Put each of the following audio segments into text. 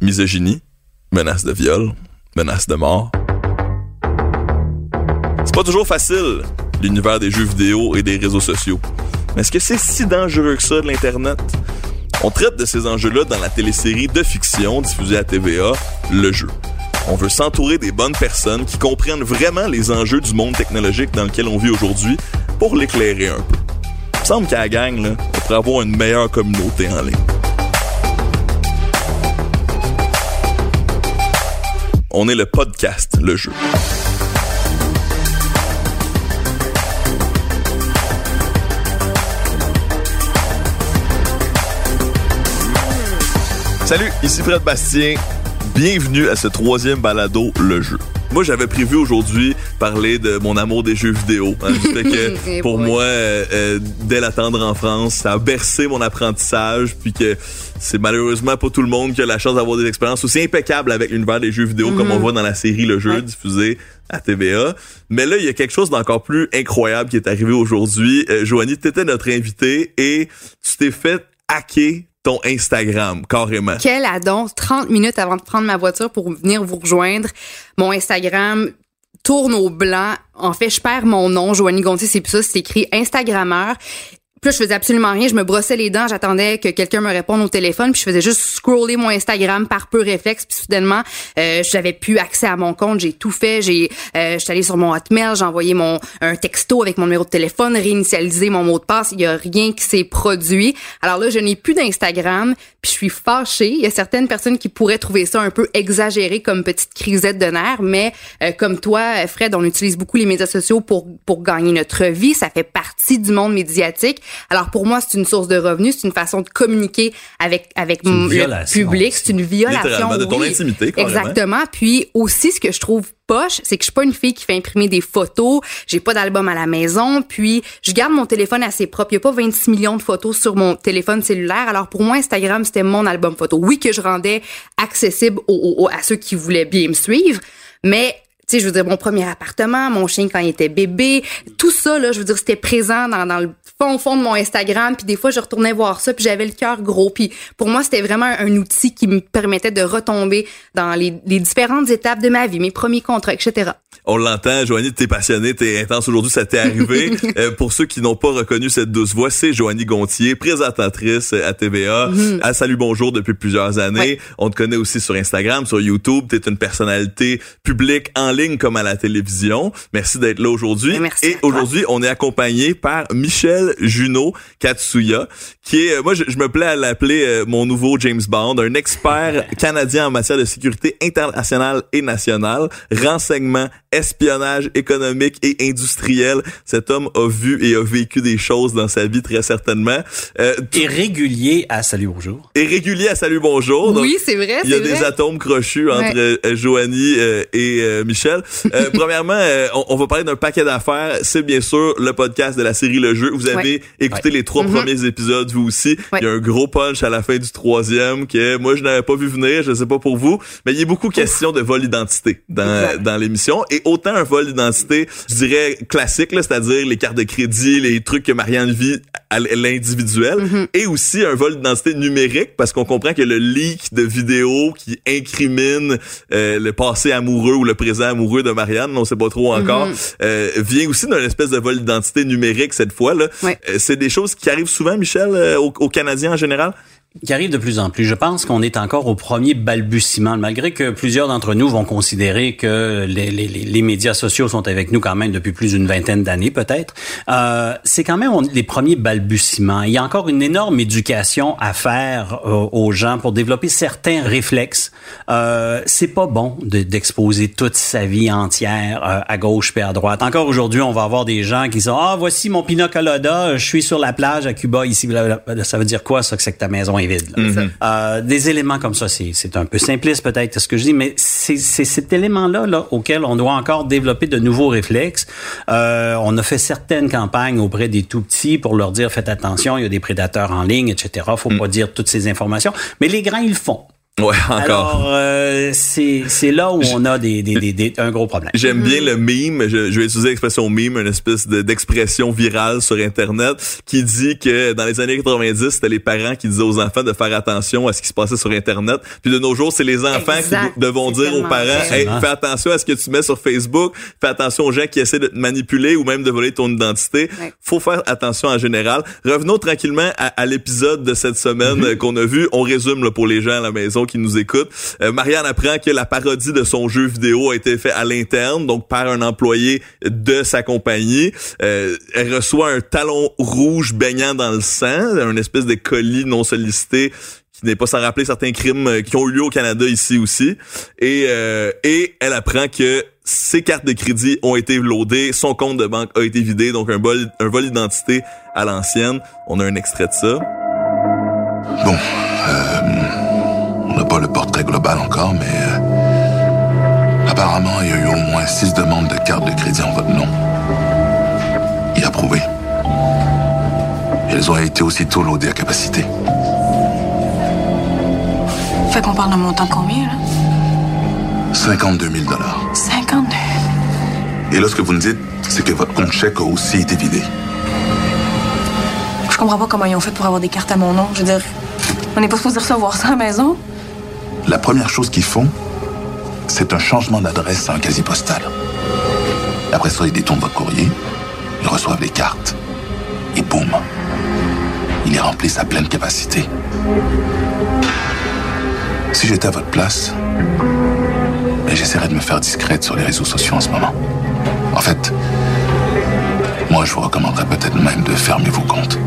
Misogynie, menace de viol, menace de mort. C'est pas toujours facile, l'univers des jeux vidéo et des réseaux sociaux. Mais est-ce que c'est si dangereux que ça de l'Internet? On traite de ces enjeux-là dans la télésérie de fiction diffusée à TVA, Le Jeu. On veut s'entourer des bonnes personnes qui comprennent vraiment les enjeux du monde technologique dans lequel on vit aujourd'hui pour l'éclairer un peu. Il me semble qu'à la gang, là, on pourrait avoir une meilleure communauté en ligne. On est le podcast, le jeu. Salut, ici Fred Bastien. Bienvenue à ce troisième balado, le jeu. Moi, j'avais prévu aujourd'hui parler de mon amour des jeux vidéo. Hein, que pour moi, euh, euh, dès la tendre enfance, ça a bercé mon apprentissage, puis que c'est malheureusement pas tout le monde qui a la chance d'avoir des expériences aussi impeccables avec l'univers des jeux vidéo comme on Mhm. voit dans la série Le Jeu diffusée à TVA. Mais là, il y a quelque chose d'encore plus incroyable qui est arrivé aujourd'hui. Euh, Joanie, t'étais notre invité et tu t'es fait hacker Instagram, carrément. Quelle adon, 30 minutes avant de prendre ma voiture pour venir vous rejoindre. Mon Instagram tourne au blanc. En fait, je perds mon nom, Joanie Gontier, c'est plus ça, c'est écrit Instagrammeur. Puis là, je faisais absolument rien. Je me brossais les dents. J'attendais que quelqu'un me réponde au téléphone. Puis je faisais juste scroller mon Instagram par peu réflexe. Puis soudainement, euh, j'avais plus accès à mon compte. J'ai tout fait. J'ai, euh, j'étais allée sur mon Hotmail. J'ai envoyé mon un texto avec mon numéro de téléphone, réinitialisé mon mot de passe. Il y a rien qui s'est produit. Alors là, je n'ai plus d'Instagram. Puis je suis fâchée. Il y a certaines personnes qui pourraient trouver ça un peu exagéré comme petite crisette de nerfs. Mais euh, comme toi, Fred, on utilise beaucoup les médias sociaux pour pour gagner notre vie. Ça fait partie du monde médiatique. Alors pour moi, c'est une source de revenus, c'est une façon de communiquer avec avec le public, c'est une violation de ton oui. intimité, carrément. Exactement. Puis aussi ce que je trouve poche, c'est que je suis pas une fille qui fait imprimer des photos, j'ai pas d'album à la maison, puis je garde mon téléphone assez propre. Il y a pas 26 millions de photos sur mon téléphone cellulaire. Alors pour moi Instagram, c'était mon album photo. Oui que je rendais accessible aux- aux- à ceux qui voulaient bien me suivre, mais tu sais, je veux dire, mon premier appartement, mon chien quand il était bébé, tout ça, là, je veux dire, c'était présent dans, dans le fond, fond de mon Instagram. Puis des fois, je retournais voir ça, puis j'avais le cœur gros. Puis pour moi, c'était vraiment un outil qui me permettait de retomber dans les, les différentes étapes de ma vie, mes premiers contrats, etc. On l'entend, Joanie, t'es passionnée, t'es intense aujourd'hui, ça t'est arrivé. Euh, pour ceux qui n'ont pas reconnu cette douce voix, c'est Joanie Gontier, présentatrice à TVA, à Salut Bonjour depuis plusieurs années. Ouais. On te connaît aussi sur Instagram, sur YouTube. T'es une personnalité publique en ligne comme à la télévision. Merci d'être là aujourd'hui. Ben, merci Et aujourd'hui, on est accompagné par Michel Junot Katsuya, qui est, euh, moi, je, je me plais à l'appeler euh, mon nouveau James Bond, un expert canadien en matière de sécurité internationale et nationale, renseignement, espionnage économique et industriel. Cet homme a vu et a vécu des choses dans sa vie très certainement. Euh, Et régulier à Salut Bonjour. est régulier à Salut Bonjour. donc oui, c'est vrai, il y a des vrai. atomes crochus entre Ouais. euh, Joanie euh, et euh, Michel. Euh, premièrement, euh, on, on va parler d'un paquet d'affaires. C'est bien sûr le podcast de la série Le Jeu. Vous avez Ouais. écouté les trois premiers épisodes, vous aussi. Ouais. Il y a un gros punch à la fin du troisième que moi, je n'avais pas vu venir. Je sais pas pour vous. Mais il y a beaucoup question de vol d'identité dans, l'émission. Et autant un vol d'identité, je dirais classique, là, c'est-à-dire les cartes de crédit, les trucs que Marianne vit à l'individuel, et aussi un vol d'identité numérique, parce qu'on comprend que le leak de vidéos qui incrimine euh, le passé amoureux ou le présent amoureux de Marianne, on sait pas trop encore, euh, vient aussi d'un espèce de vol d'identité numérique cette fois. là. Ouais. Euh, c'est des choses qui arrivent souvent, Michel, aux, aux Canadiens en général? Qui arrive de plus en plus. Je pense qu'on est encore au premier balbutiement, malgré que plusieurs d'entre nous vont considérer que les, les, les- médias sociaux sont avec nous quand même depuis plus d'une vingtaine d'années, peut-être. Euh, c'est quand même on- les premiers balbutiements. Il y a encore une énorme éducation à faire euh, aux gens pour développer certains réflexes. Euh, c'est pas bon de- d'exposer toute sa vie entière euh, à gauche puis à droite. Encore aujourd'hui, on va avoir des gens qui sont ah voici mon pina colada, je suis sur la plage à Cuba ici. Ça veut dire quoi ça que c'est que ta maison est vide là? Euh, des éléments comme ça, c'est c'est un peu simpliste peut-être ce que je dis, mais c'est cet élément-là là, auquel on doit encore développer de nouveaux réflexes. Euh, on a fait certaines campagnes auprès des tout petits pour leur dire faites attention, il y a des prédateurs en ligne, etc. Faut pas dire toutes ces informations, mais les grands ils le font. Ouais, encore. Alors, euh, c'est c'est là où on a des, des, des, des- un gros problème. J'aime bien le meme, je, je vais utiliser l'expression meme, une espèce de- d'expression virale sur Internet qui dit que dans les années 90, c'était les parents qui disaient aux enfants de faire attention à ce qui se passait sur Internet. Puis de nos jours, c'est les enfants Exact. qui devront dire aux parents, hey, fais attention à ce que tu mets sur Facebook, fais attention aux gens qui essaient de te manipuler ou même de voler ton identité. Ouais. Faut faire attention en général. Revenons tranquillement à, à l'épisode de cette semaine euh, qu'on a vu. On résume là, pour les gens à la maison qui nous écoutent. Euh, Marianne apprend que la parodie de son jeu vidéo a été faite à l'interne, donc par un employé de sa compagnie. Euh, elle reçoit un talon rouge baignant dans le sang, un espèce de colis non sollicité qui n'est pas sans rappeler certains crimes euh, qui ont eu lieu au Canada ici aussi. Et, euh, et elle apprend que ses cartes de crédit ont été loadées, son compte de banque a été vidé, donc un vol, un vol d'identité à l'ancienne. On a un extrait de ça. Bon, pas le portrait global encore, mais euh, apparemment, il y a eu au moins six demandes de carte de crédit en votre nom. Et approuvées. Elles ont été aussitôt loadées à capacité. Fait qu'on parle d'un montant de combien, là? 52 000 dollars. 52. Et là, ce que vous me dites, c'est que votre compte chèque a aussi été vidé. Je comprends pas comment ils ont fait pour avoir des cartes à mon nom. Je veux dire, on n'est pas supposé recevoir ça à la maison. La première chose qu'ils font, c'est un changement d'adresse à un quasi postal. Après ça, ils détournent votre courrier, ils reçoivent les cartes, et boum, ils les remplissent à pleine capacité. Si j'étais à votre place, ben, j'essaierais de me faire discrète sur les réseaux sociaux en ce moment. En fait, moi, je vous recommanderais peut-être même de fermer vos comptes.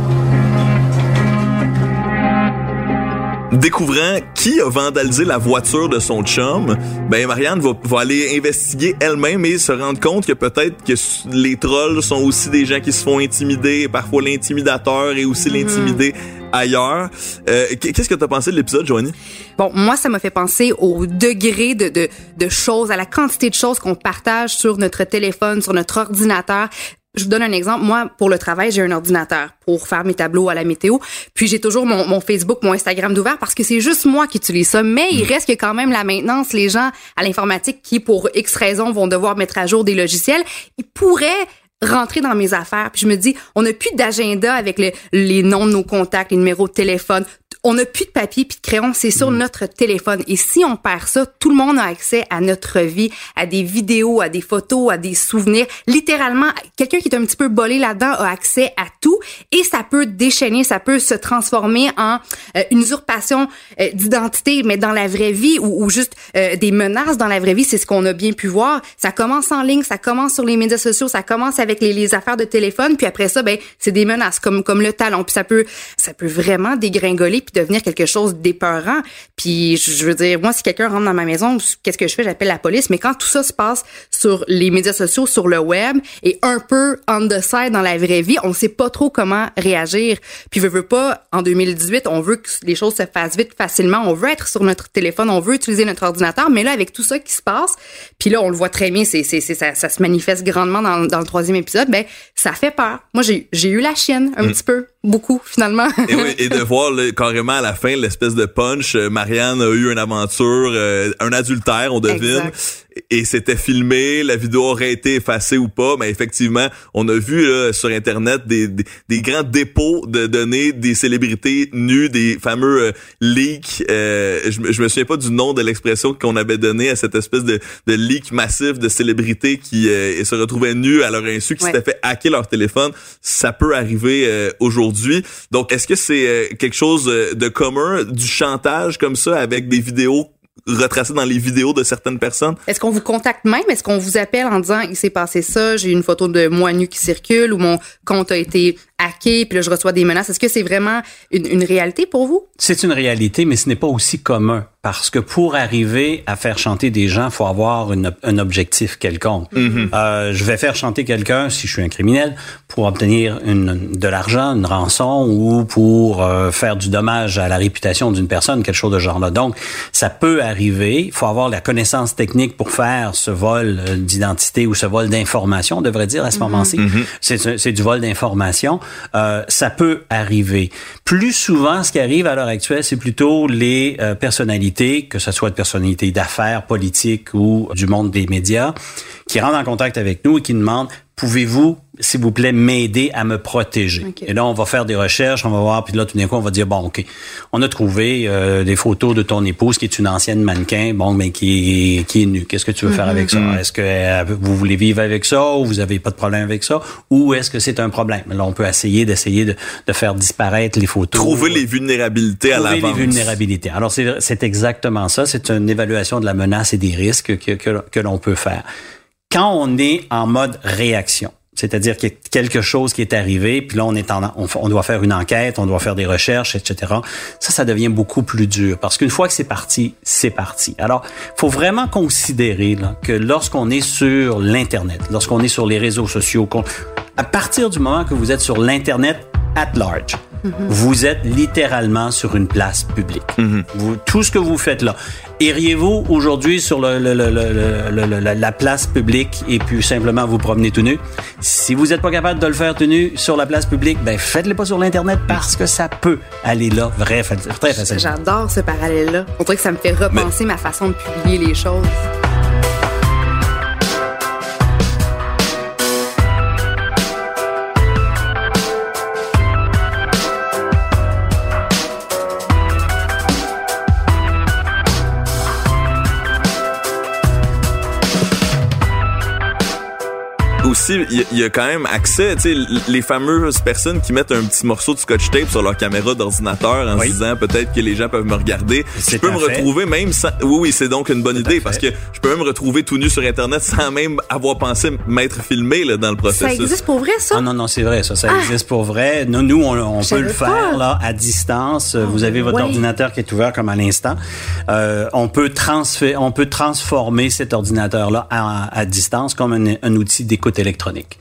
Découvrant qui a vandalisé la voiture de son chum, ben Marianne va, va aller investiguer elle-même et se rendre compte que peut-être que les trolls sont aussi des gens qui se font intimider, et parfois l'intimidateur est aussi l'intimidé ailleurs. Euh, qu- Qu'est-ce que t'as pensé de l'épisode, Joanie? Bon, moi, ça m'a fait penser au degré de, de, de choses, à la quantité de choses qu'on partage sur notre téléphone, sur notre ordinateur. Je vous donne un exemple. Moi, pour le travail, j'ai un ordinateur pour faire mes tableaux à la météo. Puis j'ai toujours mon, Facebook, mon Instagram d'ouvert parce que c'est juste moi qui utilise ça. Mais il reste quand même la maintenance, les gens à l'informatique qui, pour X raisons, vont devoir mettre à jour des logiciels. Ils pourraient rentrer dans mes affaires. Puis je me dis, on n'a plus d'agenda avec le- les noms de nos contacts, les numéros de téléphone. On n'a plus de papier puis de crayon, c'est sur notre téléphone. Et si on perd ça, tout le monde a accès à notre vie, à des vidéos, à des photos, à des souvenirs. Littéralement, quelqu'un qui est un petit peu bolé là-dedans a accès à tout et ça peut déchaîner, ça peut se transformer en euh, une usurpation euh, d'identité, mais dans la vraie vie ou, ou juste euh, des menaces dans la vraie vie. C'est ce qu'on a bien pu voir. Ça commence en ligne, ça commence sur les médias sociaux, ça commence avec les, les affaires de téléphone, puis après ça, ben c'est des menaces comme comme le talon. Puis ça peut ça peut vraiment dégringoler puis devenir quelque chose d'épeurant. Puis je veux dire, moi si quelqu'un rentre dans ma maison, qu'est-ce que je fais? J'appelle la police. Mais quand tout ça se passe sur les médias sociaux, sur le web et un peu on the side dans la vraie vie, on sait pas trop comment réagir. Puis veut veut pas en 2018, on veut que les choses se fassent vite facilement, on veut être sur notre téléphone, on veut utiliser notre ordinateur, mais là avec tout ça qui se passe, puis là on le voit très bien, c'est c'est c'est- ça, ça se manifeste grandement dans, dans le troisième épisode, ben ça fait peur. Moi j'ai j'ai eu la chienne un petit peu, beaucoup finalement. Et, oui, et de voir là, carrément à la fin l'espèce de punch, euh, Marianne a eu une aventure, euh, un adultère, on devine. Et c'était filmé, la vidéo aurait été effacée ou pas, mais effectivement, on a vu là, sur Internet des, des, des grands dépôts de données des célébrités nues, des fameux euh, leaks. euh, je, je me souviens pas du nom de l'expression qu'on avait donné à cette espèce de, de leak massif de célébrités qui euh, se retrouvaient nues à leur insu, qui Ouais. s'étaient fait hacker leur téléphone. Ça peut arriver euh, aujourd'hui. Donc, est-ce que c'est euh, quelque chose de commun, du chantage comme ça, avec des vidéos retracées dans les vidéos de certaines personnes? Est-ce qu'on vous contacte même? Est-ce qu'on vous appelle en disant il s'est passé ça, j'ai une photo de moi nu qui circule ou mon compte a été hacké, puis là je reçois des menaces. Est-ce que c'est vraiment une, une réalité pour vous? C'est une réalité, mais ce n'est pas aussi commun. Parce que pour arriver à faire chanter des gens, faut avoir une- un objectif quelconque. Euh, je vais faire chanter quelqu'un, si je suis un criminel, pour obtenir une, de l'argent, une rançon ou pour euh, faire du dommage à la réputation d'une personne, quelque chose de genre là. Donc, ça peut arriver. Il faut avoir la connaissance technique pour faire ce vol euh, d'identité ou ce vol d'information, on devrait dire à ce moment-ci. C'est c'est du vol d'information. Euh, ça peut arriver. Plus souvent, ce qui arrive à l'heure actuelle, c'est plutôt les euh, personnalités, que ce soit de personnalités d'affaires, politiques ou du monde des médias, qui rentrent en contact avec nous et qui demandent pouvez-vous, s'il vous plaît, m'aider à me protéger? Et là, on va faire des recherches, on va voir, puis là, tout d'un coup, on va dire, bon, OK, on a trouvé euh, des photos de ton épouse qui est une ancienne mannequin, bon, mais qui est, qui est nue. Qu'est-ce que tu veux faire avec ça? Est-ce que euh, vous voulez vivre avec ça ou vous avez pas de problème avec ça? Ou est-ce que c'est un problème? Là, on peut essayer d'essayer de, de faire disparaître les photos. Trouver les vulnérabilités à Trouver les l'avance. vulnérabilités. Alors, c'est exactement ça. C'est une évaluation de la menace et des risques que, que, que l'on peut faire. Quand on est en mode réaction, c'est-à-dire qu'il y a quelque chose qui est arrivé, puis là, on est en, on, on doit faire une enquête, on doit faire des recherches, etc. Ça, ça devient beaucoup plus dur parce qu'une fois que c'est parti, c'est parti. Alors, faut vraiment considérer là, que lorsqu'on est sur l'Internet, lorsqu'on est sur les réseaux sociaux, à partir du moment que vous êtes sur l'Internet at large, vous êtes littéralement sur une place publique. Vous- tout ce que vous faites là. Iriez-vous aujourd'hui sur le, le- le- le- le- le- la- la place publique et puis simplement vous promener tout nu? Si vous n'êtes pas capable de le faire tout nu sur la place publique, ben faites-le pas sur l'Internet parce que ça peut aller là vrai, très facilement. J'adore ce parallèle-là. On dirait que ça me fait repenser ma façon de publier les choses. Aussi, il y, a- il y a quand même accès, tu sais, les fameuses personnes qui mettent un petit morceau de scotch tape sur leur caméra d'ordinateur en Oui. se disant peut-être que les gens peuvent me regarder. Je peux me fait. retrouver même sans... Oui, oui, c'est donc une bonne idée parce que je peux même me retrouver tout nu sur Internet sans même avoir pensé m'être filmé là, dans le Ça processus. existe pour vrai, ça? Ah non, non, c'est vrai, ça, ça existe pour vrai. Nous, nous on, on peut le pas. faire là à distance. Vous avez votre ordinateur qui est ouvert comme à l'instant. Euh, on peut transférer, on peut transformer cet ordinateur-là à, à distance comme un, un outil d'écoute électronique.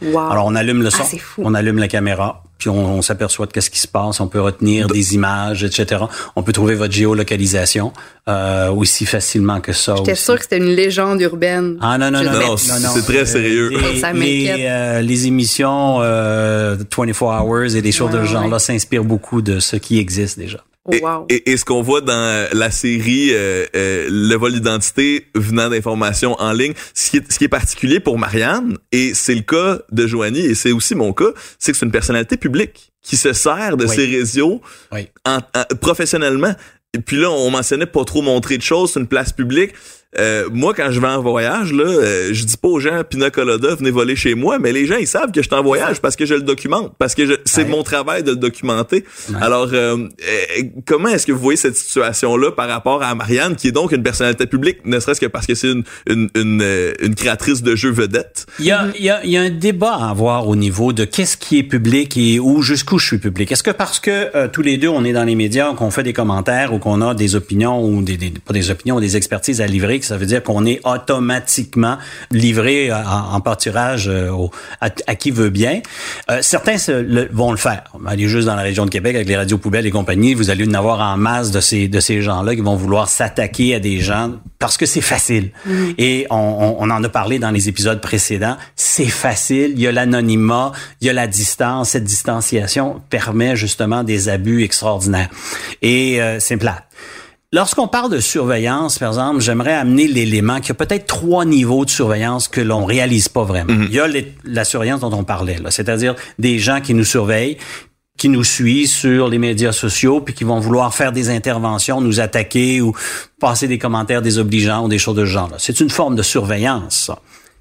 Wow. Alors, on allume le son, Ah, fou. on allume la caméra, puis on, on s'aperçoit de qu'est-ce qui se passe. On peut retenir des images, etc. On peut trouver votre géolocalisation euh, aussi facilement que ça. J'étais sûre que c'était une légende urbaine. Ah non, non, non, Non, c'est très sérieux. Les, Ça les, m'inquiète. euh, les émissions euh, 24 Hours et des choses de ce genre-là ouais. s'inspirent beaucoup de ce qui existe déjà. Oh, Et, wow. et- et ce qu'on voit dans la série euh, euh, Le vol d'identité venant d'informations en ligne, ce qui, est, ce qui est particulier pour Marianne, et c'est le cas de Joanie, et c'est aussi mon cas, c'est que c'est une personnalité publique qui se sert de Oui. ses réseaux Oui. en- en- professionnellement. Et puis là, on mentionnait pas trop montrer de choses, c'est une place publique. Euh, moi, quand je vais en voyage, là, euh, je dis pas aux gens Pina Colada, venez voler chez moi, mais les gens, ils savent que je suis en voyage parce que je le documente, parce que je- c'est Ouais. mon travail de le documenter. Ouais. Alors, euh, euh, comment est-ce que vous voyez cette situation-là par rapport à Marianne, qui est donc une personnalité publique, ne serait-ce que parce que c'est une, une, une, euh, une créatrice de jeux vedettes? Il y, a, il, y a, il y a un débat à avoir au niveau de qu'est-ce qui est public et où jusqu'où je suis public. Est-ce que parce que euh, tous les deux on est dans les médias, qu'on fait des commentaires ou qu'on a des opinions ou des, des pas des opinions, des expertises à livrer, ça veut dire qu'on est automatiquement livré en, en pâturage euh, au- à, à qui veut bien. Euh, certains se le- vont le faire. Allez juste dans la région de Québec avec les radios poubelles et compagnie, vous allez en avoir en masse de ces de ces gens-là qui vont vouloir s'attaquer à des gens parce que c'est facile. Et on, on, on en a parlé dans les épisodes précédents. C'est facile. Il y a l'anonymat, il y a la distance. Cette distanciation permet justement des abus extraordinaires. Et euh, c'est plate. Lorsqu'on parle de surveillance, par exemple, j'aimerais amener l'élément qu'il y a peut-être trois niveaux de surveillance que l'on réalise pas vraiment. Il y a les- la surveillance dont on parlait, là, c'est-à-dire des gens qui nous surveillent, qui nous suivent sur les médias sociaux, puis qui vont vouloir faire des interventions, nous attaquer ou passer des commentaires désobligeants ou des choses de ce genre-là. C'est une forme de surveillance, ça.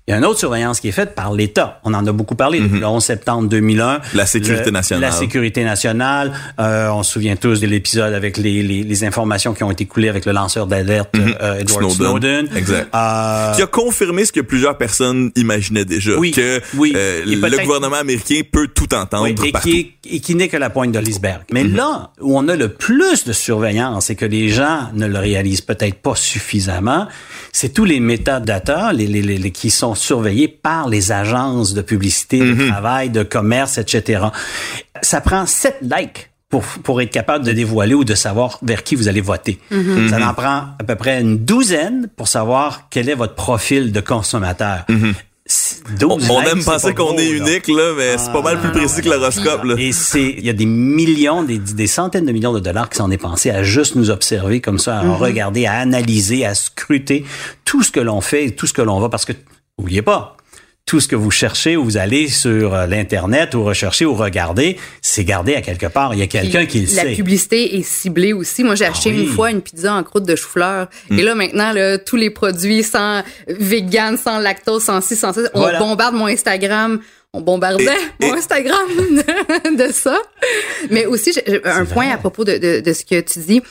Il y a une autre surveillance qui est faite par l'État. On en a beaucoup parlé depuis le 11 septembre 2001. La sécurité Le- nationale. La sécurité nationale. Euh, on se souvient tous de l'épisode avec les, les, les informations qui ont été coulées avec le lanceur d'alerte euh, Edward Snowden. Exact. Euh, Qui a confirmé ce que plusieurs personnes imaginaient déjà, Oui, que oui. euh, le gouvernement américain peut tout entendre Oui, et, partout. qui, est- et qui n'est que la pointe de l'iceberg. Mais Mhm. là où on a le plus de surveillance et que les gens ne le réalisent peut-être pas suffisamment, c'est tous les métadatas les, les, les, les- qui sont surveillés par les agences de publicité, Mhm. de travail, de commerce, etc. Ça prend sept likes pour, pour être capable de dévoiler ou de savoir vers qui vous allez voter. Mhm. Ça en prend à peu près une douzaine pour savoir quel est votre profil de consommateur. Mhm. C'est- on, on aime penser qu'on est unique, là, mais c'est pas mal plus précis que l'horoscope. Et c'est, il y a des millions, des, des, centaines de millions de dollars qui sont dépensés à juste nous observer comme ça, à regarder, à analyser, à scruter tout ce que l'on fait et tout ce que l'on va. Parce que, oubliez pas, tout ce que vous cherchez ou vous allez sur euh, l'internet ou rechercher ou regarder, c'est gardé à quelque part. Il y a quelqu'un qui le sait. La publicité est ciblée aussi. Moi, j'ai ah acheté une fois une pizza en croûte de chou-fleur et mm. là maintenant, là, tous les produits sans vegan, sans lactose, sans ci, sans ça, on bombarde mon Instagram on bombardait mon Instagram de, ça. Mais aussi, un point à propos de, de, de, ce que tu dis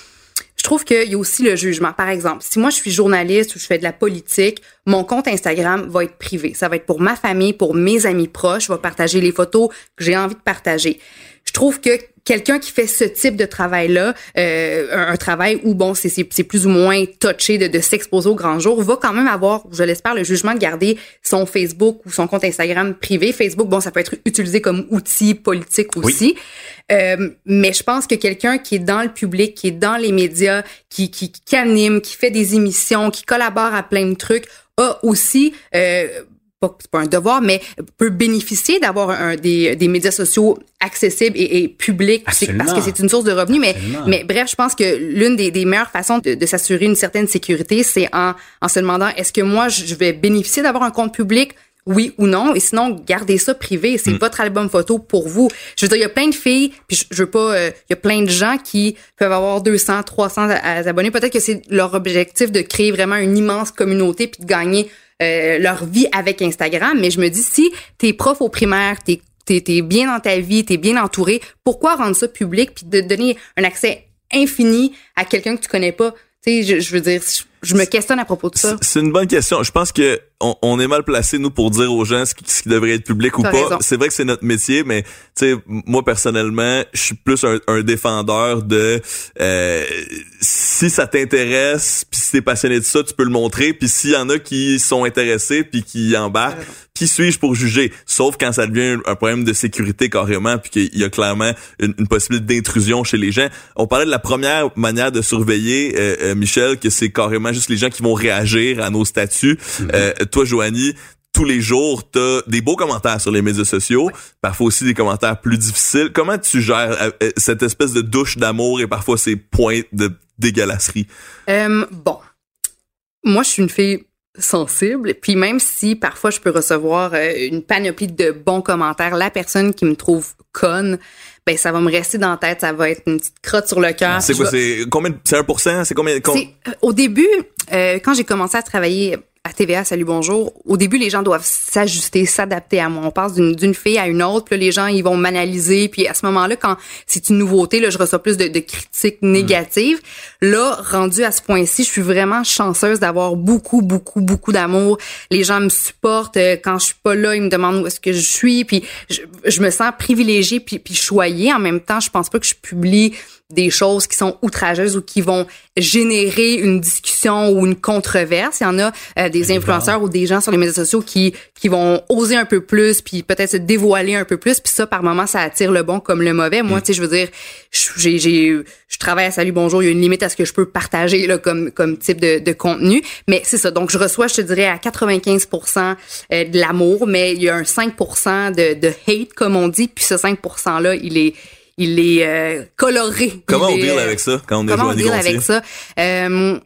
trouve qu'il y a aussi le jugement. Par exemple, si moi je suis journaliste ou je fais de la politique, mon compte Instagram va être privé. Ça va être pour ma famille, pour mes amis proches. Je vais partager les photos que j'ai envie de partager. Je trouve que quelqu'un qui fait ce type de travail-là, euh, un, travail où bon, c'est plus ou moins touché de, de s'exposer au grand jour, va quand même avoir, je l'espère, le jugement de garder son Facebook ou son compte Instagram privé. Facebook, bon, ça peut être utilisé comme outil politique aussi. Euh, mais je pense que quelqu'un qui est dans le public, qui est dans les médias, qui, qui, qui anime, qui fait des émissions, qui collabore à plein de trucs, a aussi euh, c'est pas un devoir, mais peut bénéficier d'avoir un, des, des médias sociaux accessibles et, et publics parce que c'est une source de revenus. Mais, mais bref, je pense que l'une des, des meilleures façons de, de s'assurer une certaine sécurité, c'est en, en se demandant est-ce que moi je vais bénéficier d'avoir un compte public? Oui ou non, et sinon gardez ça privé. C'est mm. votre album photo pour vous. Je veux dire, il y a plein de filles, puis je, veux pas, euh, il y a plein de gens qui peuvent avoir 200, 300 abonnés. Peut-être que c'est leur objectif de créer vraiment une immense communauté puis de gagner euh, leur vie avec Instagram. Mais je me dis, si t'es prof au primaire, t'es t'es bien dans ta vie, t'es bien entouré, pourquoi rendre ça public puis de donner un accès infini à quelqu'un que tu connais pas? Tu sais, je, je veux dire, je me questionne à propos de ça. C'est une bonne question. Je pense que on, est mal placé nous pour dire aux gens ce qui, devrait être public ou pas. C'est vrai que c'est notre métier, mais tu sais, moi personnellement, je suis plus un, défendeur de euh, si ça t'intéresse, puis si t'es passionné de ça, tu peux le montrer. Puis s'il y en a qui sont intéressés puis qui embarquent, qui suis-je pour juger? Sauf quand ça devient un problème de sécurité carrément, puis qu'il y a clairement une, possibilité d'intrusion chez les gens. On parlait de la première manière de surveiller, euh, euh, Michel, que c'est carrément juste les gens qui vont réagir à nos statuts. Mhm. Euh, toi, Joanie, tous les jours, t'as des beaux commentaires sur les médias sociaux, parfois aussi des commentaires plus difficiles. Comment tu gères euh, euh, cette espèce de douche d'amour et parfois ces points de dégueulasserie? bon, moi, je suis une fille sensible. Puis même si parfois je peux recevoir une panoplie de bons commentaires, la personne qui me trouve conne, ben ça va me rester dans la tête, ça va être une petite crotte sur le cœur. C'est quoi, c'est combien, c'est 1%? C'est combien? Euh, au début, euh, quand j'ai commencé à travailler à TVA, salut, bonjour. Au début, les gens doivent s'ajuster, s'adapter à moi. On passe d'une fille à une autre, puis les gens, ils vont m'analyser. Puis à ce moment-là, quand c'est une nouveauté, là, je reçois plus de, de critiques mm. négatives. Là, rendu à ce point-ci, je suis vraiment chanceuse d'avoir beaucoup, beaucoup, beaucoup d'amour. Les gens me supportent. Euh, quand je suis pas là, ils me demandent où est-ce que je suis. Puis je, je me sens privilégiée puis, puis choyée. En même temps, je pense pas que je publie des choses qui sont outrageuses ou qui vont générer une discussion ou une controverse. Il y en a euh, des influenceurs ou des gens sur les médias sociaux qui qui vont oser un peu plus puis peut-être se dévoiler un peu plus puis ça par moment ça attire le bon comme le mauvais. Moi, mm. tu sais, je veux dire, j'ai j'ai je travaille à Salut Bonjour, il y a une limite à ce que je peux partager là comme comme type de, de contenu, mais c'est ça. Donc je reçois, je te dirais à 95% euh, de l'amour, mais il y a un 5% de de hate comme on dit, puis ce 5% là, il est il est euh, coloré. Comment on deal euh, avec ça quand on est Comment on deal avec ça? Euh,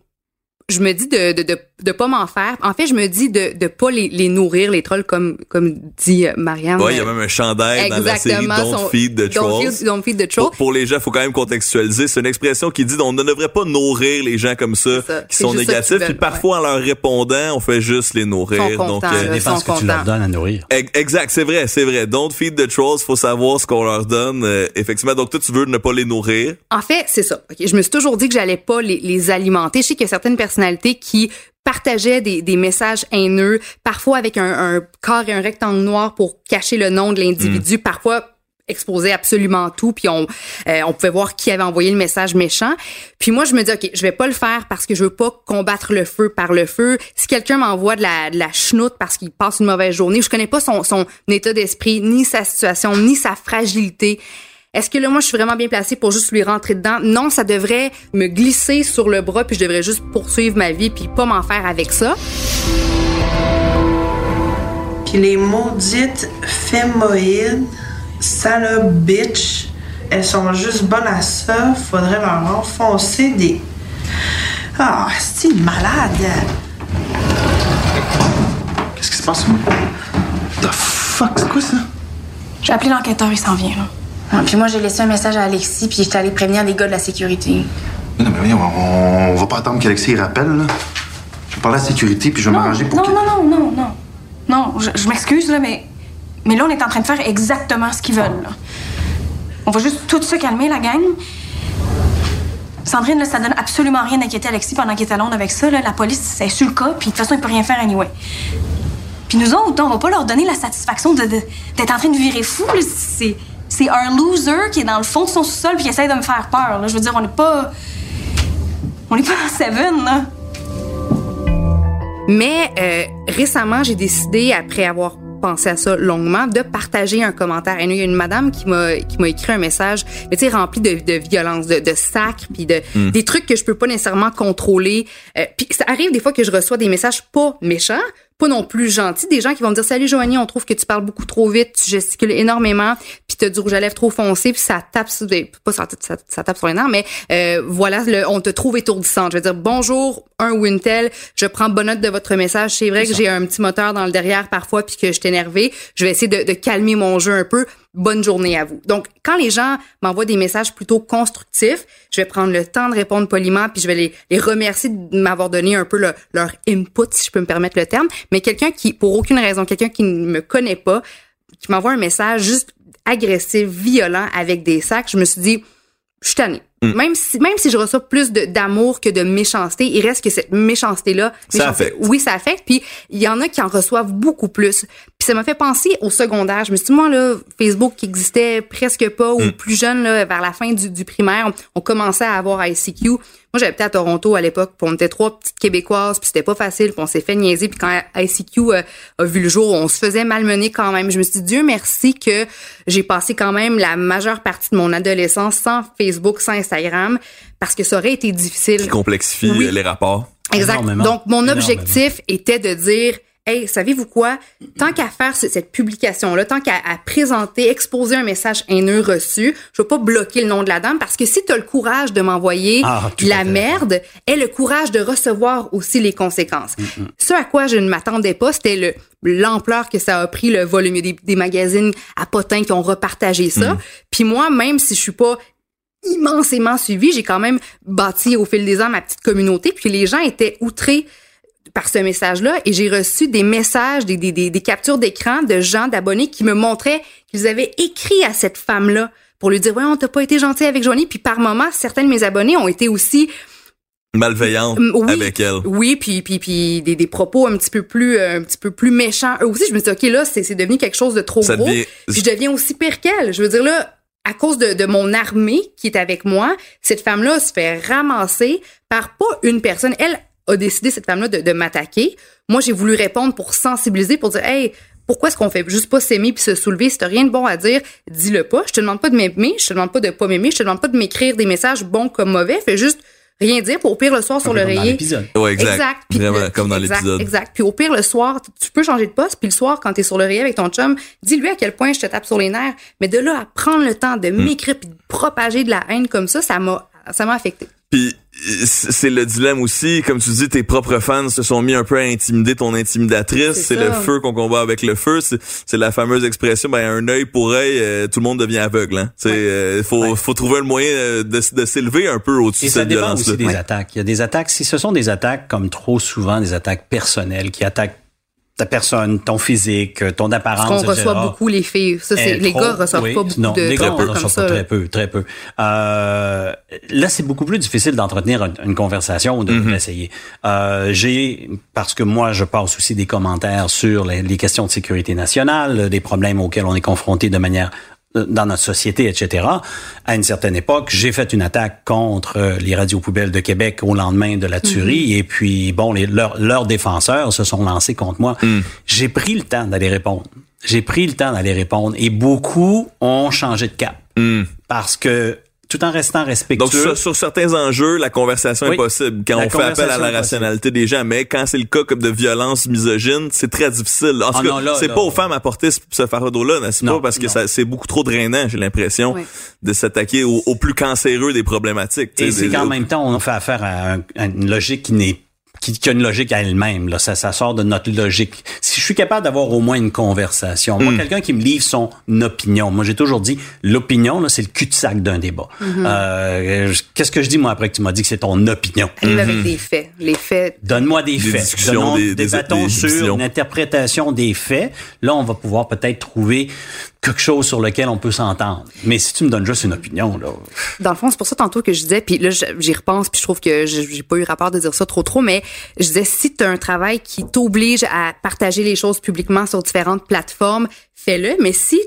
je me dis de, de, de de pas m'en faire. En fait, je me dis de de pas les, les nourrir les trolls comme comme dit euh, Marianne. Ouais, il y a même un chandail dans la série Don't Feed the Trolls. Don't feed, the Trolls. Pour, les gens, faut quand même contextualiser. C'est une expression qui dit on ne devrait pas nourrir les gens comme ça, qui sont négatifs. Puis parfois en leur répondant, on fait juste les nourrir. Sont Donc euh, dépend ce que tu leur donnes à nourrir. Exact, c'est vrai, c'est vrai. Don't feed the trolls. Faut savoir ce qu'on leur donne. Euh, effectivement. Donc toi, tu veux ne pas les nourrir. En fait, c'est ça. Je me suis toujours dit que j'allais pas les, les alimenter. Je sais qu'il y a certaines personnalités qui partageait des, des, messages haineux, parfois avec un, un corps et un rectangle noir pour cacher le nom de l'individu, mm. parfois exposer absolument tout puis on euh, on pouvait voir qui avait envoyé le message méchant. Puis moi je me dis ok je vais pas le faire parce que je veux pas combattre le feu par le feu. Si quelqu'un m'envoie de la de la chenoute parce qu'il passe une mauvaise journée je connais pas son son état d'esprit ni sa situation ni sa fragilité est-ce que là, moi, je suis vraiment bien placée pour juste lui rentrer dedans? Non, ça devrait me glisser sur le bras, puis je devrais juste poursuivre ma vie, puis pas m'en faire avec ça. Puis les maudites fémoïdes, salope bitch, elles sont juste bonnes à ça. Faudrait leur enfoncer des. Ah, c'est malade. Qu'est-ce qui se passe? The fuck, c'est quoi ça? J'ai appelé l'enquêteur, il s'en vient, là. Puis moi, j'ai laissé un message à Alexis, puis j'étais allée prévenir les gars de la sécurité. Non, mais voyons, on, on va pas attendre qu'Alexis rappelle, là. Je vais parler à la sécurité, puis je vais m'arranger pour non, que... non, non, non, non. Non, je, je m'excuse, là, mais... Mais là, on est en train de faire exactement ce qu'ils veulent, là. On va juste tout se calmer, la gang. Sandrine, là, ça donne absolument rien d'inquiéter Alexis pendant qu'il est à Londres avec ça. Là. La police, c'est sur le cas, puis de toute façon, il peut rien faire anyway. Puis nous autres, on va pas leur donner la satisfaction de- de- d'être en train de virer fou. C'est c'est un loser qui est dans le fond de son sous-sol puis qui essaie de me faire peur. là. Je veux dire, on n'est pas... On n'est pas dans Seven, là. Mais euh, récemment, j'ai décidé, après avoir pensé à ça longuement, de partager un commentaire. Et il y a une madame qui m'a qui m'a écrit un message, mais tu sais rempli de, de violence, de, de sacre, puis de des trucs que je peux pas nécessairement contrôler. Euh, puis ça arrive des fois que je reçois des messages pas méchants, pas non plus gentils, des gens qui vont me dire salut Joanie, on trouve que tu parles beaucoup trop vite, tu gesticules énormément, puis t'as du rouge à lèvres trop foncé, puis ça tape sur des, pas ça, ça, ça tape sur les nerfs, mais euh, voilà, le, on te trouve étourdissante. Je veux dire bonjour un ou une telle, je prends bonne note de votre message. C'est vrai que j'ai un petit moteur dans le derrière parfois puis que je suis énervée. Je vais essayer de, de calmer mon jeu un peu. Bonne journée à vous. Donc, quand les gens m'envoient des messages plutôt constructifs, je vais prendre le temps de répondre poliment puis je vais les, les remercier de m'avoir donné un peu le- leur input, si je peux me permettre le terme. Mais quelqu'un qui, pour aucune raison, quelqu'un qui ne me connaît pas, qui m'envoie un message juste agressif, violent, avec des sacs, je me suis dit, je suis tannée. Mm. Même si même si je reçois plus d'amour que de méchanceté, il reste que cette méchanceté là, Ça affecte. oui, ça affecte. Puis il y en a qui en reçoivent beaucoup plus. Puis ça m'a fait penser au secondaire. Je me suis dit moi là, Facebook qui existait presque pas ou plus jeune là, vers la fin du, du primaire, on, commençait à avoir ICQ. Moi j'habitais à Toronto à l'époque, puis on était trois petites québécoises, puis c'était pas facile, puis on s'est fait niaiser. Puis quand ICQ euh, a vu le jour, on se faisait malmener quand même. Je me suis dit Dieu merci que j'ai passé quand même la majeure partie de mon adolescence sans Facebook, sans Instagram, parce que ça aurait été difficile. Qui complexifie Oui. les rapports. Exact. Énormément. Donc, mon Énormément. objectif était de dire, hey, savez-vous quoi? Tant qu'à faire ce- cette publication-là, tant qu'à présenter, exposer un message haineux reçu, je vais pas bloquer le nom de la dame parce que si tu as le courage de m'envoyer Ah, la merde, aie le courage de recevoir aussi les conséquences. Ce à quoi je ne m'attendais pas, c'était le l'ampleur que ça a pris le volume des, des magazines à potins qui ont repartagé ça. Puis moi, même si je suis pas immensément suivi. J'ai quand même bâti au fil des ans ma petite communauté. Puis les gens étaient outrés par ce message-là et j'ai reçu des messages, des, des, des, des captures d'écran de gens, d'abonnés qui me montraient qu'ils avaient écrit à cette femme-là pour lui dire, voyons, t'as pas été gentil avec Joanie. Puis par moments, certains de mes abonnés ont été aussi Malveillante Mm, oui. avec elle. oui, puis puis puis des, des propos un petit peu plus euh, un petit peu plus méchants. Eux aussi, je me suis dit, ok là, c'est c'est devenu quelque chose de trop Ça gros. devient- Puis je deviens aussi pire qu'elle. Je veux dire là, à cause de, de mon armée qui est avec moi, cette femme-là se fait ramasser par pas une personne. Elle a décidé cette femme-là de, de m'attaquer. Moi, j'ai voulu répondre pour sensibiliser, pour dire, hey. Pourquoi est-ce qu'on fait juste pas s'aimer puis se soulever? Si t'as rien de bon à dire, dis-le pas. Je te demande pas de m'aimer, je te demande pas de pas m'aimer, je te demande pas de m'écrire des messages bons comme mauvais. Fais juste rien dire pour au pire le soir sur comme l'oreiller. l'épisode. Ouais, exact. Puis Vraiment, le- comme dans exact, l'épisode. Exact. Puis au pire, le soir, tu peux changer de poste. Puis le soir, quand t'es sur l'oreiller avec ton chum, dis-lui à quel point je te tape sur les nerfs. Mais de là à prendre le temps de Hmm. m'écrire puis de propager de la haine comme ça, ça m'a, ça m'a affecté. Puis c'est le dilemme aussi, comme tu dis, tes propres fans se sont mis un peu à intimider ton intimidatrice. C'est ça. le feu qu'on combat avec le feu. C'est la fameuse expression, ben un œil pour œil, euh, tout le monde devient aveugle. Hein. C'est euh, faut Ouais. faut trouver le moyen euh, de, de s'élever un peu au-dessus de ça cette dépend violence-là. aussi des attaques. Il y a des attaques, si ce sont des attaques comme trop souvent des attaques personnelles qui attaquent ta personne, ton physique, ton Parce apparence, qu'on etc. reçoit beaucoup les filles. Ça, c'est, Eh, les trop, gars reçoivent oui. pas beaucoup non, de les gars en comme reçoivent ça. pas très peu, très peu. Euh, là, c'est beaucoup plus difficile d'entretenir une, une conversation ou de Mm-hmm. l'essayer. Euh, j'ai, parce que moi, je passe aussi des commentaires sur les, les questions de sécurité nationale, des problèmes auxquels on est confronté de manière dans notre société, etc. À une certaine époque, j'ai fait une attaque contre euh, les radios poubelles de Québec au lendemain de la tuerie, et puis bon, les, leurs, leurs défenseurs se sont lancés contre moi. J'ai pris le temps d'aller répondre. J'ai pris le temps d'aller répondre, et beaucoup ont changé de cap Hmm. parce que tout en restant respectueux. Donc sur, sur certains enjeux, la conversation Oui. est possible quand on fait appel à la rationalité des gens, mais quand c'est le cas comme de violence misogyne, c'est très difficile. En Ah tout cas, c'est pas aux femmes à porter ce, ce fardeau-là, n'est-ce pas? Parce que c'est beaucoup trop drainant, j'ai l'impression, Oui. de s'attaquer au, au plus cancéreux des problématiques. Et c'est qu'en même temps, on fait affaire à, un- à une logique qui n'est qui, qui a une logique à elle-même. Là. Ça, ça sort de notre logique. Si je suis capable d'avoir au moins une conversation, Hmm. moi, quelqu'un qui me livre son opinion, moi j'ai toujours dit, l'opinion, là, c'est le cul-de-sac d'un débat. Mm-hmm. Euh, Qu'est-ce que je dis, moi, après que tu m'as dit que c'est ton opinion? Arrive avec des faits. Les faits. Donne-moi des, Des faits. discussions, Donnons- des- des- débattons des sur une interprétation des faits. Là, on va pouvoir peut-être trouver quelque chose sur lequel on peut s'entendre. Mais si tu me donnes juste une opinion, là, Dans le fond, c'est pour ça tantôt que je disais, puis là, j'y repense, puis je trouve que j'ai pas eu rapport de dire ça trop trop, mais je disais, si tu as un travail qui t'oblige à partager les choses publiquement sur différentes plateformes, fais-le, mais si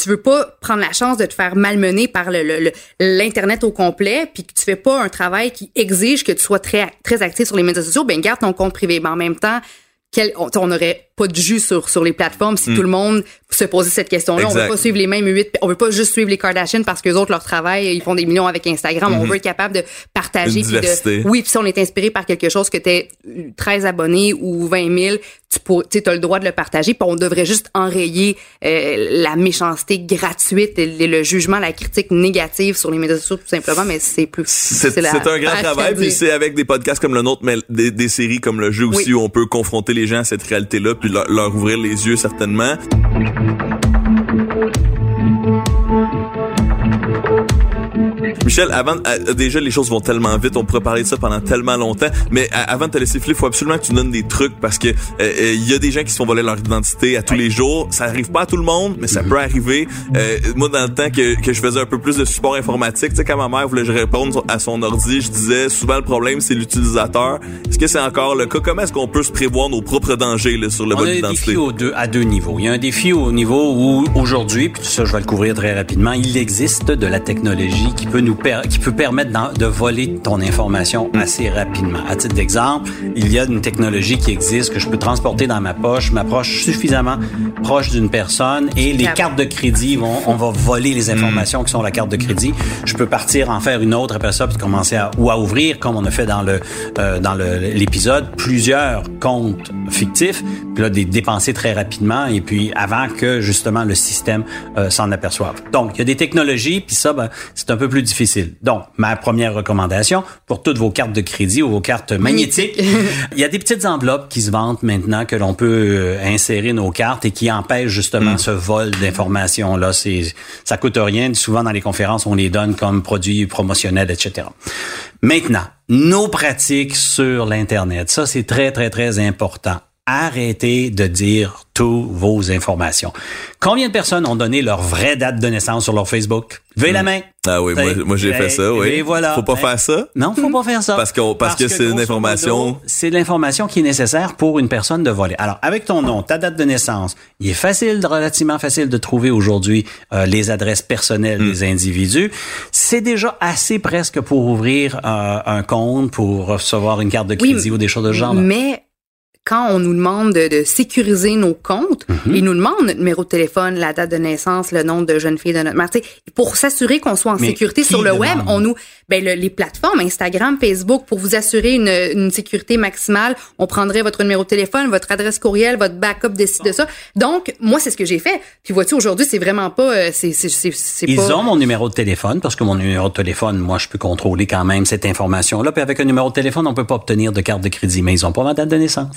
tu veux pas prendre la chance de te faire malmener par le- l'internet au complet, puis que tu fais pas un travail qui exige que tu sois très très actif sur les médias sociaux, ben garde ton compte privé. Mais en même temps, quel, on on n'aurait pas de jus sur sur les plateformes si tout le monde se posait cette question-là. On veut pas suivre les mêmes huit, on veut pas juste suivre les Kardashians parce que les autres leur travail, ils font des millions avec Instagram. On veut être capable de partager Une diversité. de oui, puis si on est inspiré par quelque chose que t'es 13 abonnés ou 20 000, tu pour, as le droit de le partager. Puis on devrait juste enrayer euh, la méchanceté gratuite, le, le jugement, la critique négative sur les médias sociaux tout simplement. Mais c'est plus C'est un grand travail, puis c'est avec des podcasts comme le nôtre, mais des, des séries comme le jeu aussi, Oui. où on peut confronter les gens à cette réalité-là, puis leur, leur ouvrir les yeux certainement. Michel, avant, euh, déjà les choses vont tellement vite, on pourrait parler de ça pendant tellement longtemps, mais euh, avant de te laisser filer, il faut absolument que tu donnes des trucs parce que euh, euh, il y a des gens qui se font voler leur identité à tous les jours. Ça arrive pas à tout le monde, mais ça peut arriver. Euh, moi, dans le temps que, que je faisais un peu plus de support informatique, tu sais, quand ma mère voulait que je réponde à son ordi, je disais souvent le problème c'est l'utilisateur. Est-ce que c'est encore le cas? Comment est-ce qu'on peut se prévoir nos propres dangers là, sur le vol a des d'identité? défis au deux, à deux niveaux. Il y a un défi au niveau où aujourd'hui, puis tout ça je vais le couvrir très rapidement, il existe de la technologie qui peut nous per- qui peut permettre de voler ton information assez rapidement. À titre d'exemple, il y a une technologie qui existe que je peux transporter dans ma poche, m'approche suffisamment proche d'une personne et les cartes de crédit vont, on va voler les informations qui sont la carte de crédit. Je peux partir en faire une autre après ça puis commencer à ou à ouvrir comme on a fait dans le euh, dans l'épisode plusieurs comptes fictifs puis là des dépenser très rapidement et puis avant que justement le système euh, s'en aperçoive. Donc il y a des technologies puis ça ben, c'est un peu plus difficile. Donc ma première recommandation pour toutes vos cartes de crédit ou vos cartes magnétiques, il y a des petites enveloppes qui se vendent maintenant que l'on peut euh, insérer nos cartes et qui empêchent justement ce vol d'informations là. C'est ça coûte rien. Souvent dans les conférences on les donne comme produits promotionnels, etc. Maintenant, nos pratiques sur l'internet, ça c'est très très très important. Arrêtez de dire toutes vos informations. Combien de personnes ont donné leur vraie date de naissance sur leur Facebook? Levez la main. Ah oui, moi, moi j'ai fait ça, oui. Et voilà. Faut pas Hey. faire ça? Non, faut pas faire ça. Parce qu'on- parce que c'est une information- C'est l'information qui est nécessaire pour une personne de voler. Alors, avec ton nom, ta date de naissance, il est facile, relativement facile de trouver aujourd'hui euh, les adresses personnelles Hmm. des individus. C'est déjà assez presque pour ouvrir euh, un compte, pour recevoir une carte de Oui, crédit ou des choses de ce genre. là. Mais quand on nous demande de, de sécuriser nos comptes, Mhm. ils nous demandent notre numéro de téléphone, la date de naissance, le nom de jeune fille de notre mère. Tu sais, Pour s'assurer qu'on soit en Mais sécurité sur le demande? web, on nous, ben le- les plateformes, Instagram, Facebook, pour vous assurer une, une sécurité maximale, on prendrait votre numéro de téléphone, votre adresse courriel, votre backup de ci, de ça. Donc moi c'est ce que j'ai fait. Puis vois-tu aujourd'hui c'est vraiment pas, euh, c'est c'est c'est c'est Ils pas. ont mon numéro de téléphone parce que mon numéro de téléphone, moi, je peux contrôler quand même cette information-là. Puis avec un numéro de téléphone, on peut pas obtenir de carte de crédit, mais ils ont pas ma date de naissance.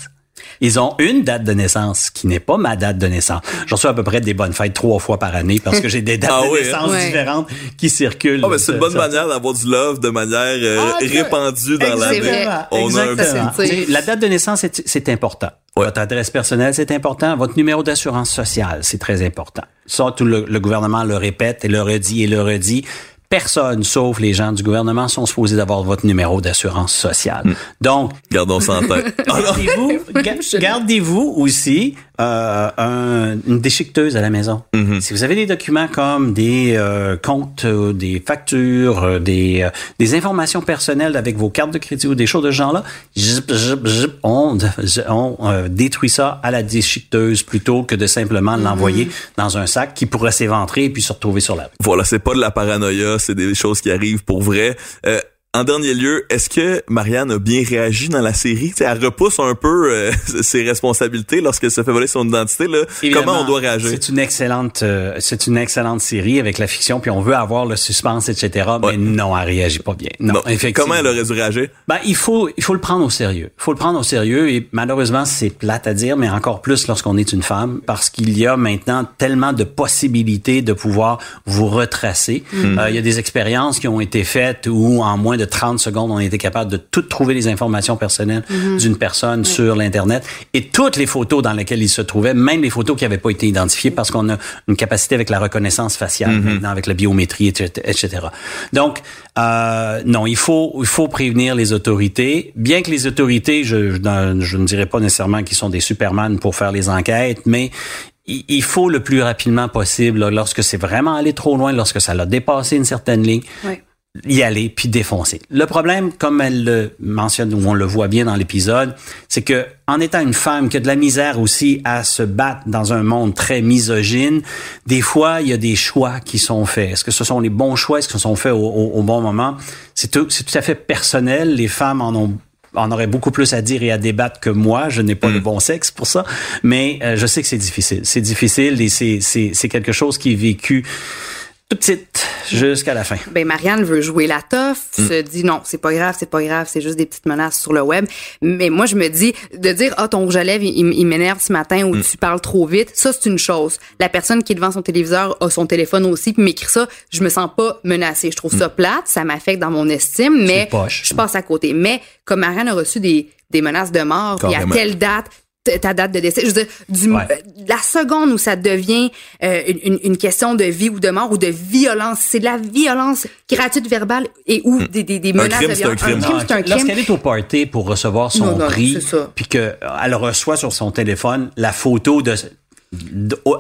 Ils ont une date de naissance qui n'est pas ma date de naissance. J'en reçois à peu près des bonnes fêtes trois fois par année parce que j'ai des dates Ah de oui, hein? naissance Ouais. différentes qui circulent. Ah, ben, c'est une bonne Ça- manière d'avoir du love de manière euh, Ah, répandue dans l'année. On a un Exactement. Tu sais, La date de naissance, c'est- c'est important. Ouais. Votre adresse personnelle, c'est important. Votre numéro d'assurance sociale, c'est très important. Ça, tout le, le gouvernement le répète et le redit et le redit. Personne, sauf les gens du gouvernement, sont supposés d'avoir votre numéro d'assurance sociale. Hmm. Donc, Gardons ça en tête. Gardez-vous, ga- gardez-vous aussi euh, un- une déchiqueteuse à la maison. Mm-hmm. Si vous avez des documents comme des euh, comptes, euh, des factures, euh, des, euh, des informations personnelles avec vos cartes de crédit ou des choses de ce genre-là, zip, zip, zip, on, on euh, détruit ça à la déchiqueteuse plutôt que de simplement l'envoyer dans un sac qui pourrait s'éventrer et puis se retrouver sur la rue. Voilà, c'est pas de la paranoïa, c'est des choses qui arrivent pour vrai. Euh, en dernier lieu, est-ce que Marianne a bien réagi dans la série? T'sais, elle repousse un peu euh, ses responsabilités lorsqu'elle se fait voler son identité. Là. Comment on doit réagir? C'est une excellente, euh, c'est une excellente série avec la fiction, puis on veut avoir le suspense, etc. Mais non, elle réagit pas bien. Non, non. effectivement. Comment elle aurait dû réagir? Ben, il faut, il faut le prendre au sérieux. Il faut le prendre au sérieux et malheureusement, c'est plate à dire, mais encore plus lorsqu'on est une femme, parce qu'il y a maintenant tellement de possibilités de pouvoir vous retracer. Hmm. Euh, il y a des expériences qui ont été faites où en moins de 30 secondes, on était capable de tout trouver les informations personnelles mhm. d'une personne sur l'Internet et toutes les photos dans lesquelles il se trouvait, même les photos qui n'avaient pas été identifiées parce qu'on a une capacité avec la reconnaissance faciale mhm. maintenant, avec la biométrie, etc. Donc, euh, non, il faut, il faut prévenir les autorités. Bien que les autorités, je, je, je ne dirais pas nécessairement qu'ils sont des superman pour faire les enquêtes, mais il faut le plus rapidement possible, lorsque c'est vraiment allé trop loin, lorsque ça l'a dépassé une certaine ligne, oui y aller puis défoncer. Le problème, comme elle le mentionne ou on le voit bien dans l'épisode, c'est que en étant une femme qui a de la misère aussi à se battre dans un monde très misogyne, des fois il y a des choix qui sont faits. Est-ce que ce sont les bons choix, est-ce que ce sont faits au, bon moment? C'est tout, c'est tout à fait personnel. Les femmes en ont en auraient beaucoup plus à dire et à débattre que moi. Je n'ai pas le mm. bon sexe pour ça, mais euh, je sais que c'est difficile. C'est difficile et c'est c'est quelque chose qui est vécu petite jusqu'à la fin. Ben Marianne veut jouer la toffe, mm. se dit non, c'est pas grave, c'est pas grave, c'est juste des petites menaces sur le web. Mais moi je me dis de dire ah ton rouge à lèvres il, m'énerve ce matin ou mm. tu parles trop vite, ça c'est une chose. La personne qui est devant son téléviseur a son téléphone aussi puis m'écrit ça, je me sens pas menacée. Je trouve ça mm. plate, ça m'affecte dans mon estime, mais je passe à côté. Mais comme Marianne a reçu des des menaces de mort, puis à telle date, ta date de décès. Je veux dire, du, euh, la seconde où ça devient euh, une, une, question de vie ou de mort ou de violence, c'est de la violence gratuite verbale et ou hmm. des, des, des menaces de violence. Un crime, c'est un crime. Lorsqu'elle est au party pour recevoir son prix, puis qu'elle reçoit sur son téléphone la photo de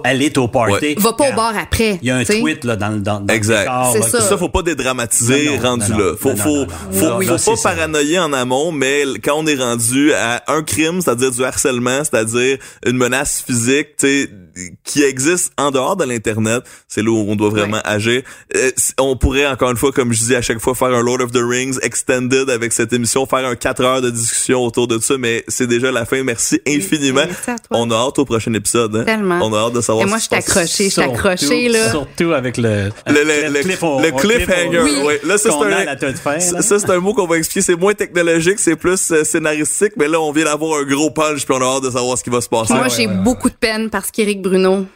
elle est au party. Va pas au bar après. Il y a un tweet là dans, dans, dans exact. C'est ça. ça. faut pas dédramatiser rendu là. Faut faut faut, faut, pas paranoïer en amont, mais quand on est rendu à un crime, c'est-à-dire du harcèlement, c'est-à-dire une menace physique, tu sais qui existe en dehors de l'internet, c'est là où on doit vraiment agir. Euh, on pourrait encore une fois, comme je dis à chaque fois, faire un Lord of the Rings extended avec cette émission, faire un 4 heures de discussion autour de ça, mais c'est déjà la fin. Merci infiniment. on a hâte au prochain épisode. Hein? Tellement. On a hâte de savoir. Et moi, je suis accroché, je suis accroché là. Surtout avec le le, le, le, cliff, le cliffhanger. Oui. Là, ça c'est un ça c'est un mot qu'on va expliquer. C'est moins technologique, c'est plus euh, scénaristique, mais là, on vient d'avoir un gros punch, puis on a hâte de savoir ce qui va se passer. Moi, j'ai beaucoup de peine parce qu'Éric Bruno.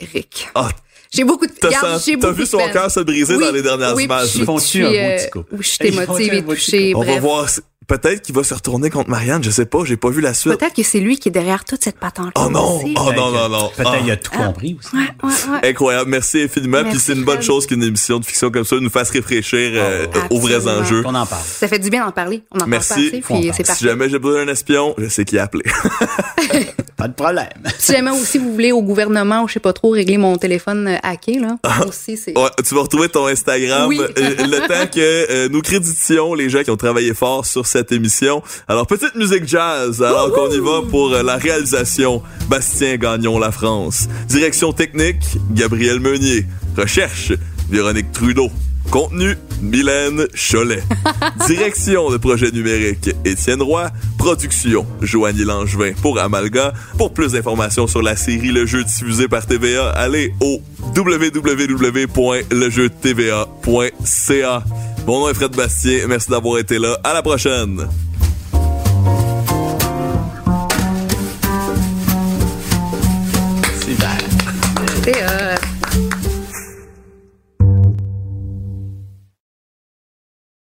Eric. Ah, j'ai beaucoup de T'as vu son cœur se briser dans les dernières oui, images. Je, je suis, euh, je suis émotive et touchée. On va voir peut-être qu'il va se retourner contre Marianne, je sais pas, j'ai pas vu la suite. Peut-être que c'est lui qui est derrière toute cette patente Oh non, oh non, non, non. Peut-être qu'il a tout compris aussi. Ouais, ouais, ouais. Incroyable, merci infiniment. Puis c'est une bonne chose qu'une émission de fiction comme ça nous fasse réfléchir euh, aux vrais enjeux. On en parle. Ça fait du bien d'en parler. On en merci. parle pas assez, Si jamais j'ai besoin d'un espion, je sais qui appeler. pas de problème. si jamais aussi vous voulez au gouvernement ou je sais pas trop régler mon téléphone euh, hacké là, ah. aussi c'est. Ouais, tu vas retrouver ton Instagram euh, le temps que nous créditions les gens qui ont travaillé fort sur cette émission. Alors, petite musique jazz, alors qu'on y va pour euh, la réalisation. Bastien Gagnon, La France. Direction technique, Gabriel Meunier. Recherche, Véronique Trudeau. Contenu, Mylène Cholet. Direction de projet numérique, Étienne Roy. Production, Joanie Langevin pour Amalga. Pour plus d'informations sur la série Le Jeu diffusé par TVA, allez au www.lejeutva.ca. Mon nom est Fred Bastien. Merci d'avoir été là. À la prochaine. C'est